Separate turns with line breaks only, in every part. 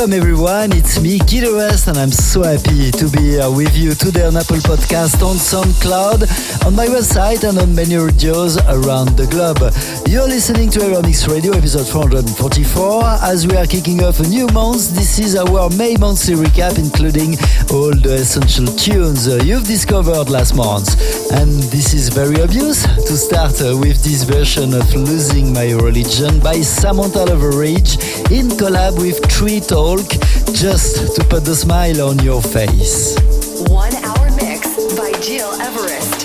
welcome everyone. It's me, Gil Everest, and I'm so happy to be here with you today on Apple Podcast, on SoundCloud, on my website, and on many radios around the globe. You're listening to Evermix Radio, episode 444. As we are kicking off a new month, this is our May monthly recap, including all the essential tunes uh, you've discovered last month. And this is very obvious to start uh, with this version of Losing My Religion by Samantha Loveridge in collab with with Tree Talk just to put the smile on your face.
One hour mix by Gil Everest.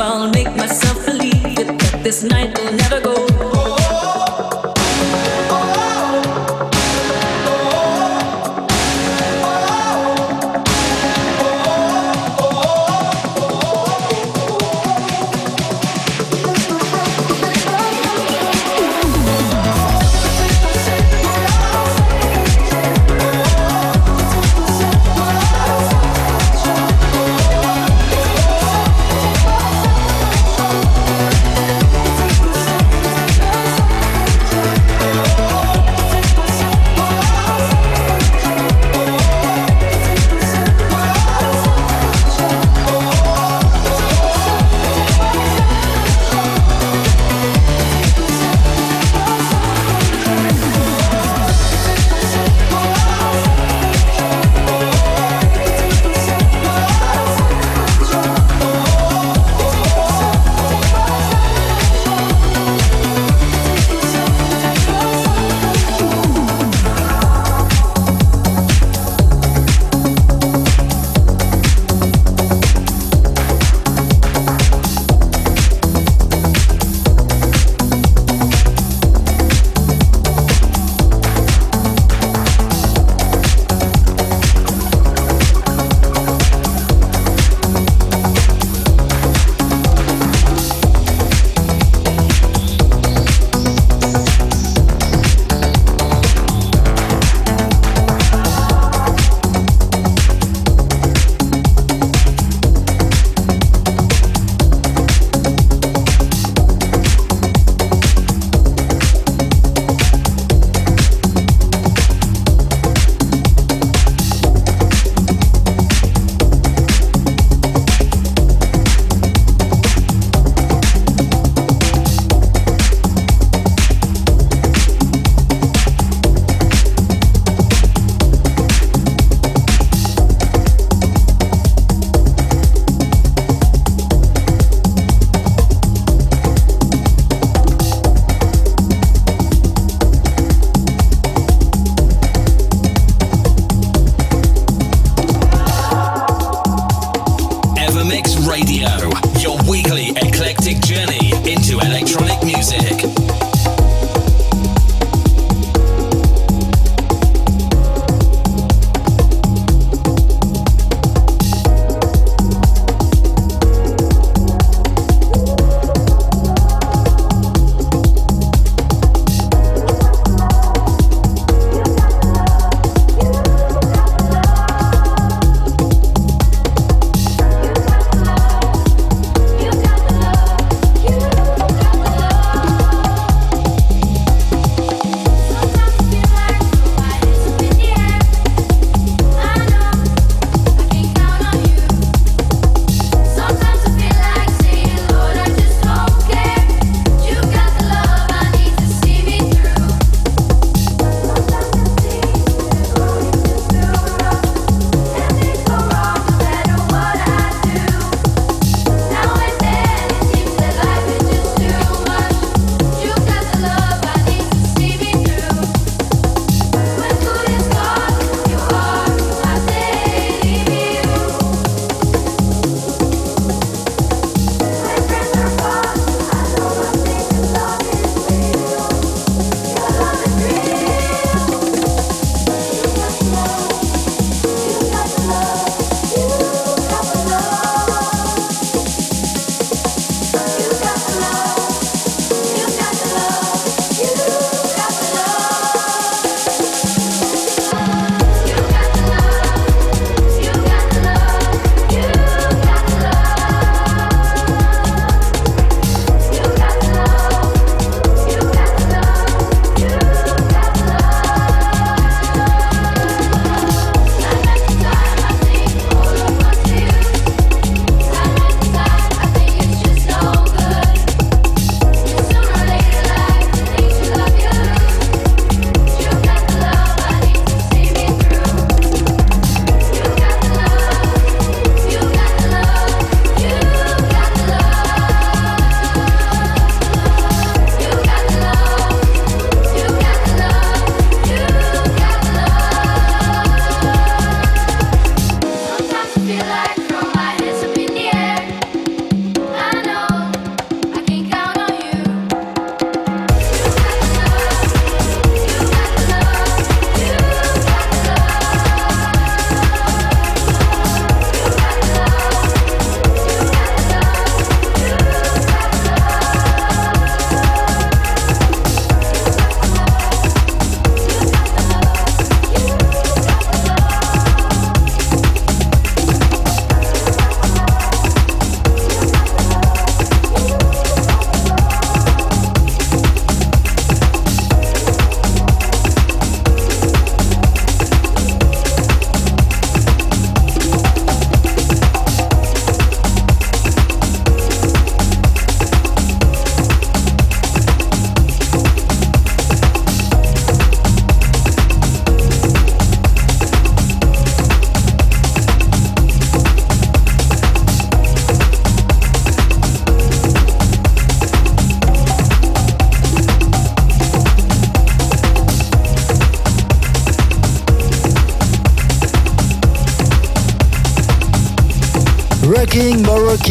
I'll make myself believe that this night will never go.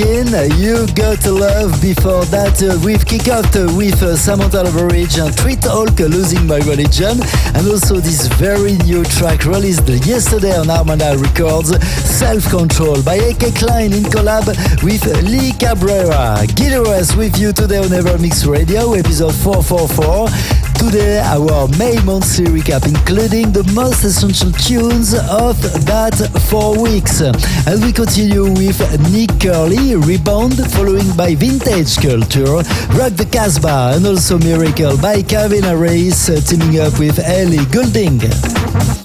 Rocking You Got to Love. Before that, uh, we've kicked off uh, with uh, Samantha Loveridge and Treat Hulk, Losing My Religion, and also this very new track released yesterday on Armada Records, Self Control by AK Klein in collab with Lee Cabrera. Gil's with you today on Evermix Radio, episode 444. Today, our May monthly recap, including the most essential tunes of that four weeks. And we continue with Nick Curly, Rebound, following by Vintage Culture, Rock the Casbah, and also Miracle by Calvin Harris, teaming up with Ellie Goulding.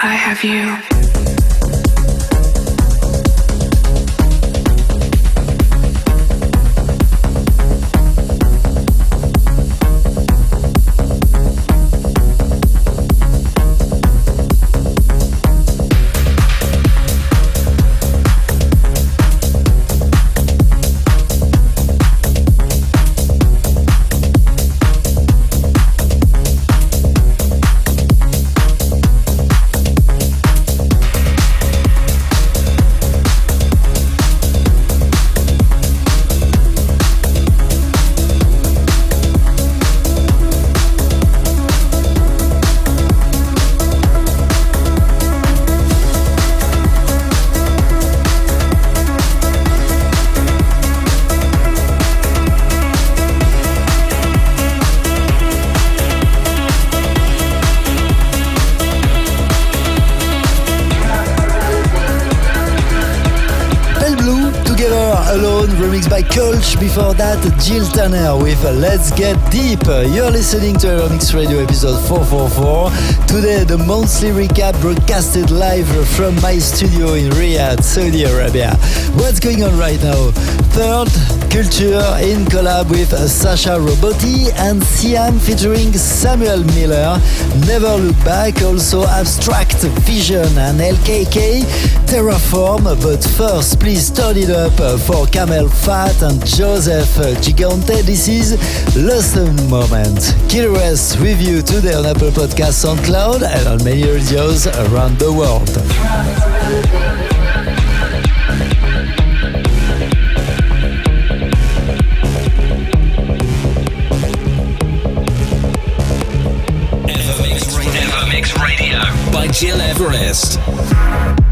I have you.
Before that, Jill Tanner with Let's Get Deep. You're listening to Evermix Radio episode 444. Today, the monthly recap broadcasted live from my studio in Riyadh, Saudi Arabia. What's going on right now? Third, Culture in collab with Sasha Robotti and Siam featuring Samuel Miller. Never Look Back, also Abstract Vision and LKK Terraform. But first, please turn it up for CamelPhat and Joseph Gigante. This is Lost Moment. Gil Everest with you today on Apple Podcasts, SoundCloud, and on many radios around the world.
Everest. Everest.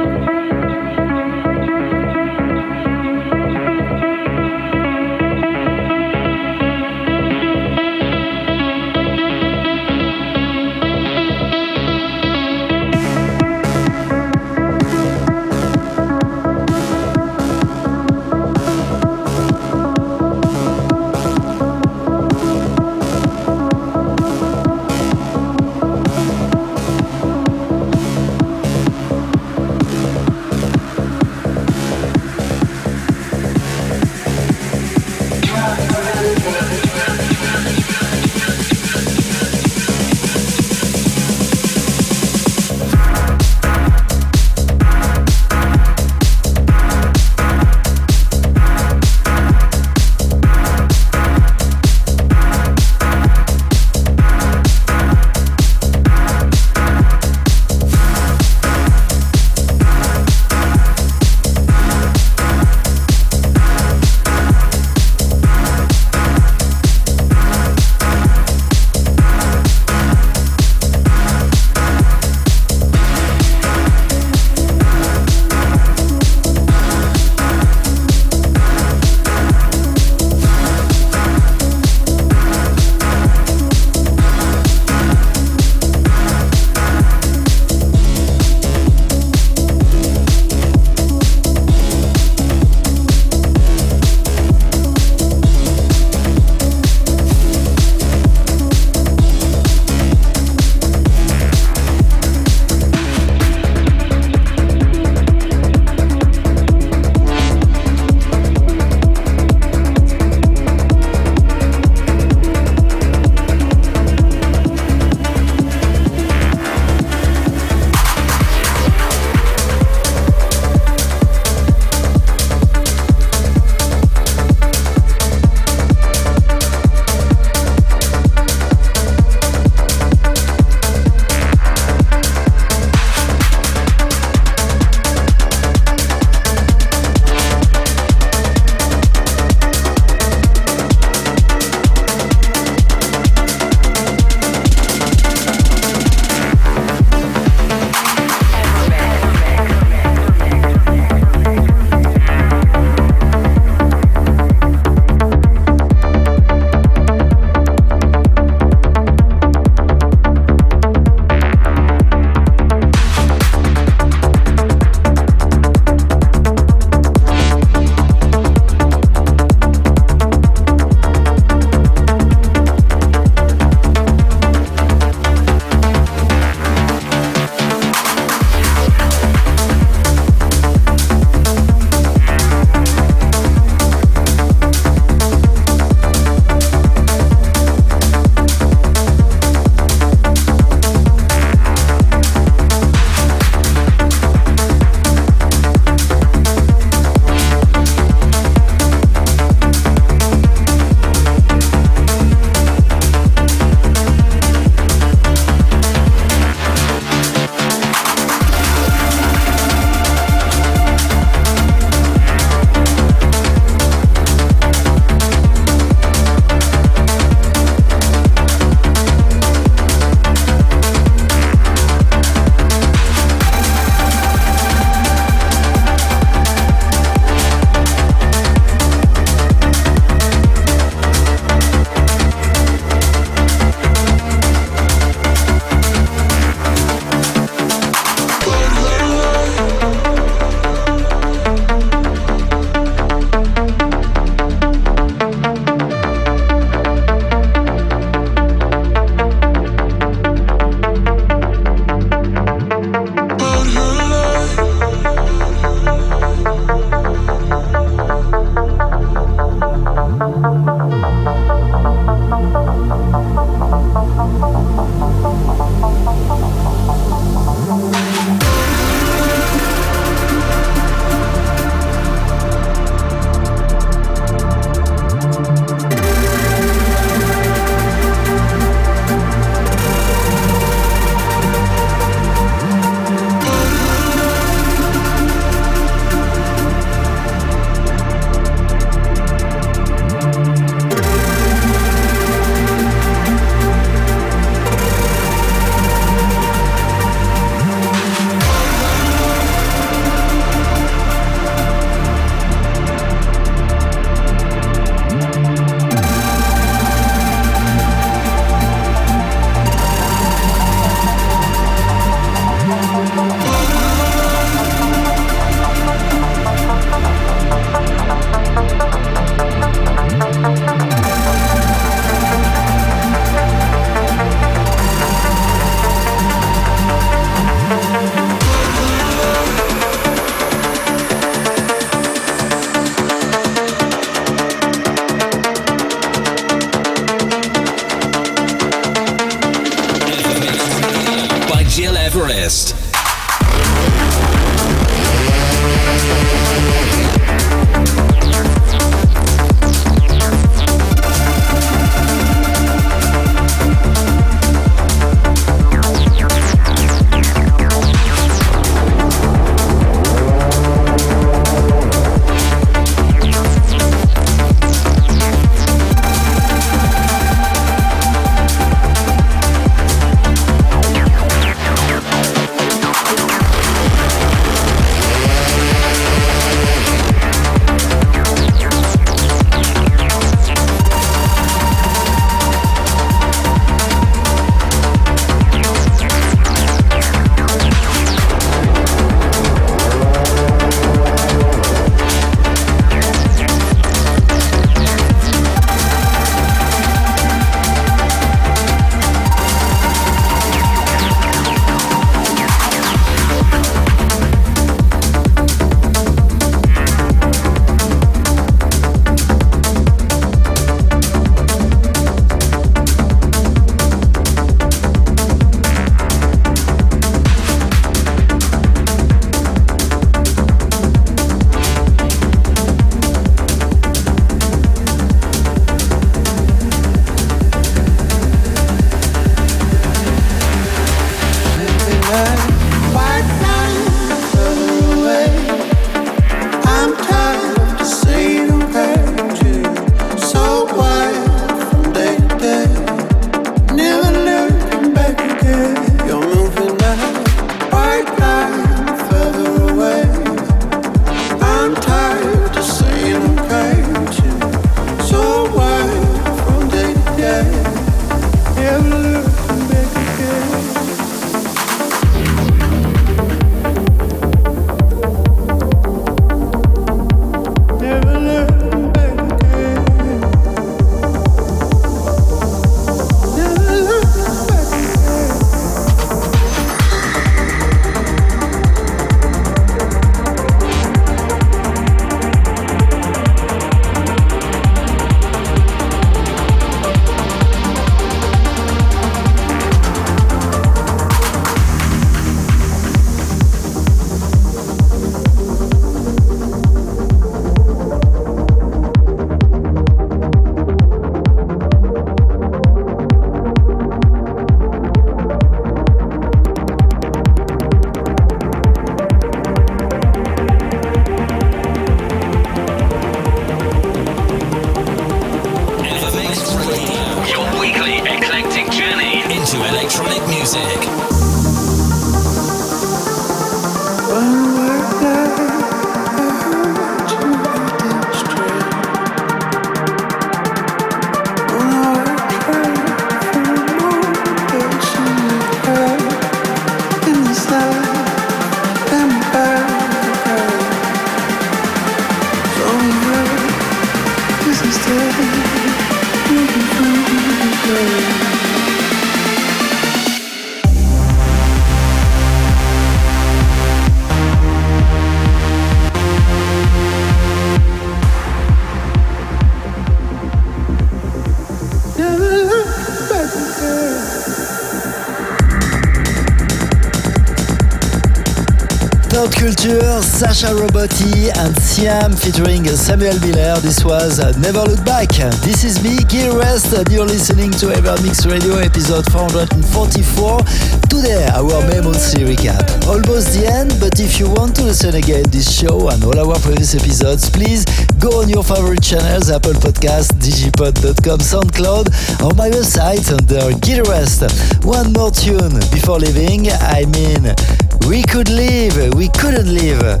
Sasha Robotti and Siam featuring Samuel Miller. This was Never Look Back. This is me, Gil Everest, and you're listening to Evermix Radio episode 444. Today, our May monthly recap. Almost the end, but if you want to listen again this show and all our previous episodes, please go on your favorite channels, Apple Podcast, digipod.com, SoundCloud, or my website under Gil Everest. One more tune before leaving, I mean we could live, we couldn't live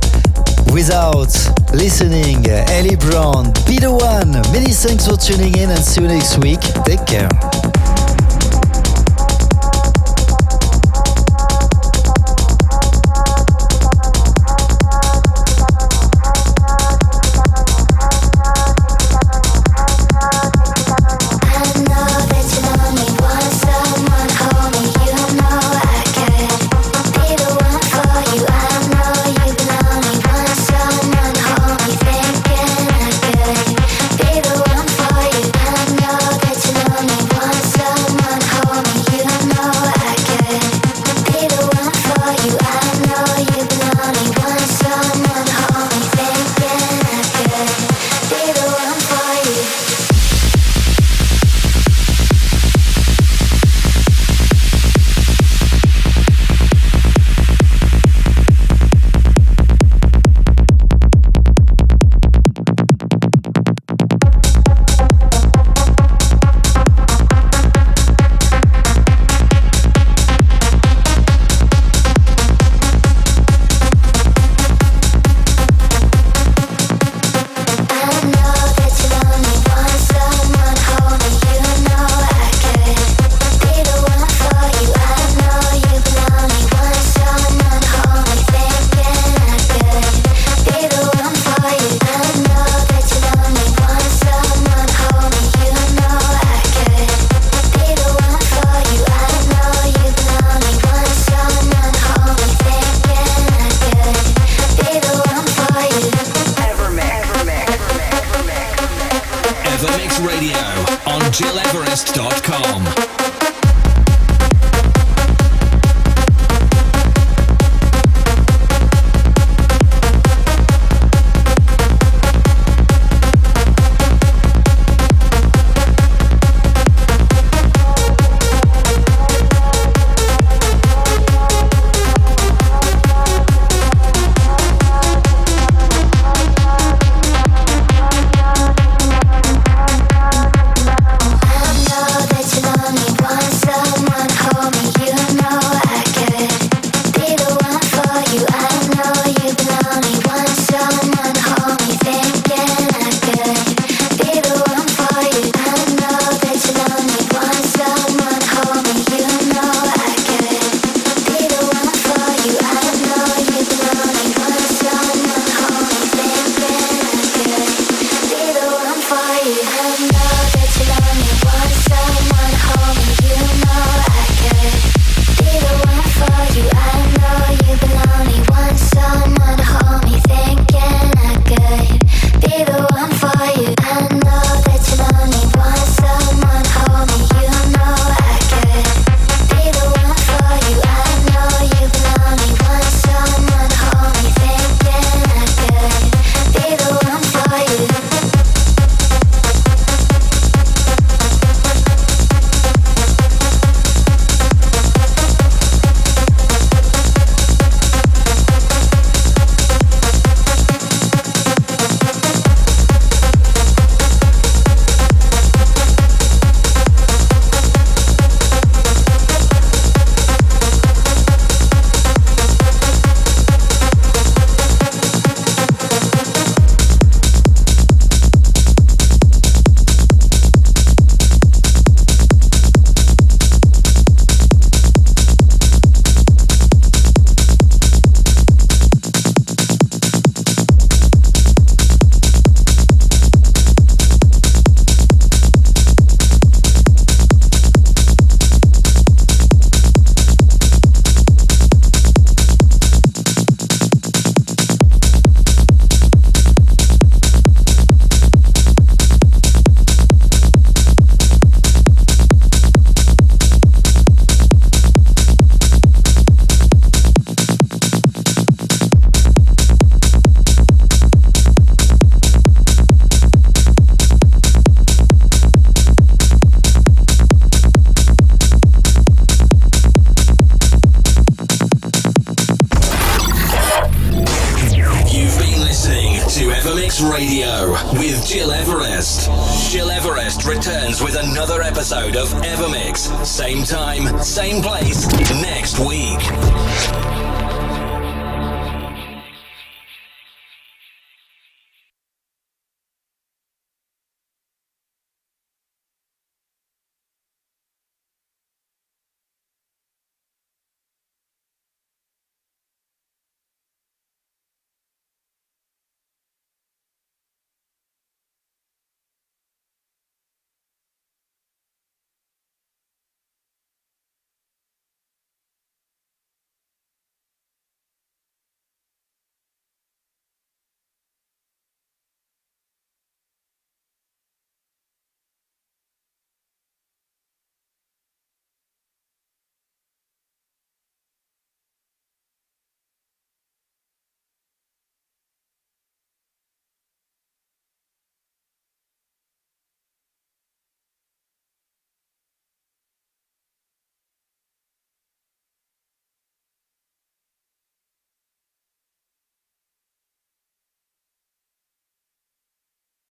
without listening. Ellie Brown, be the one. Many thanks for tuning in and see you next week. Take care.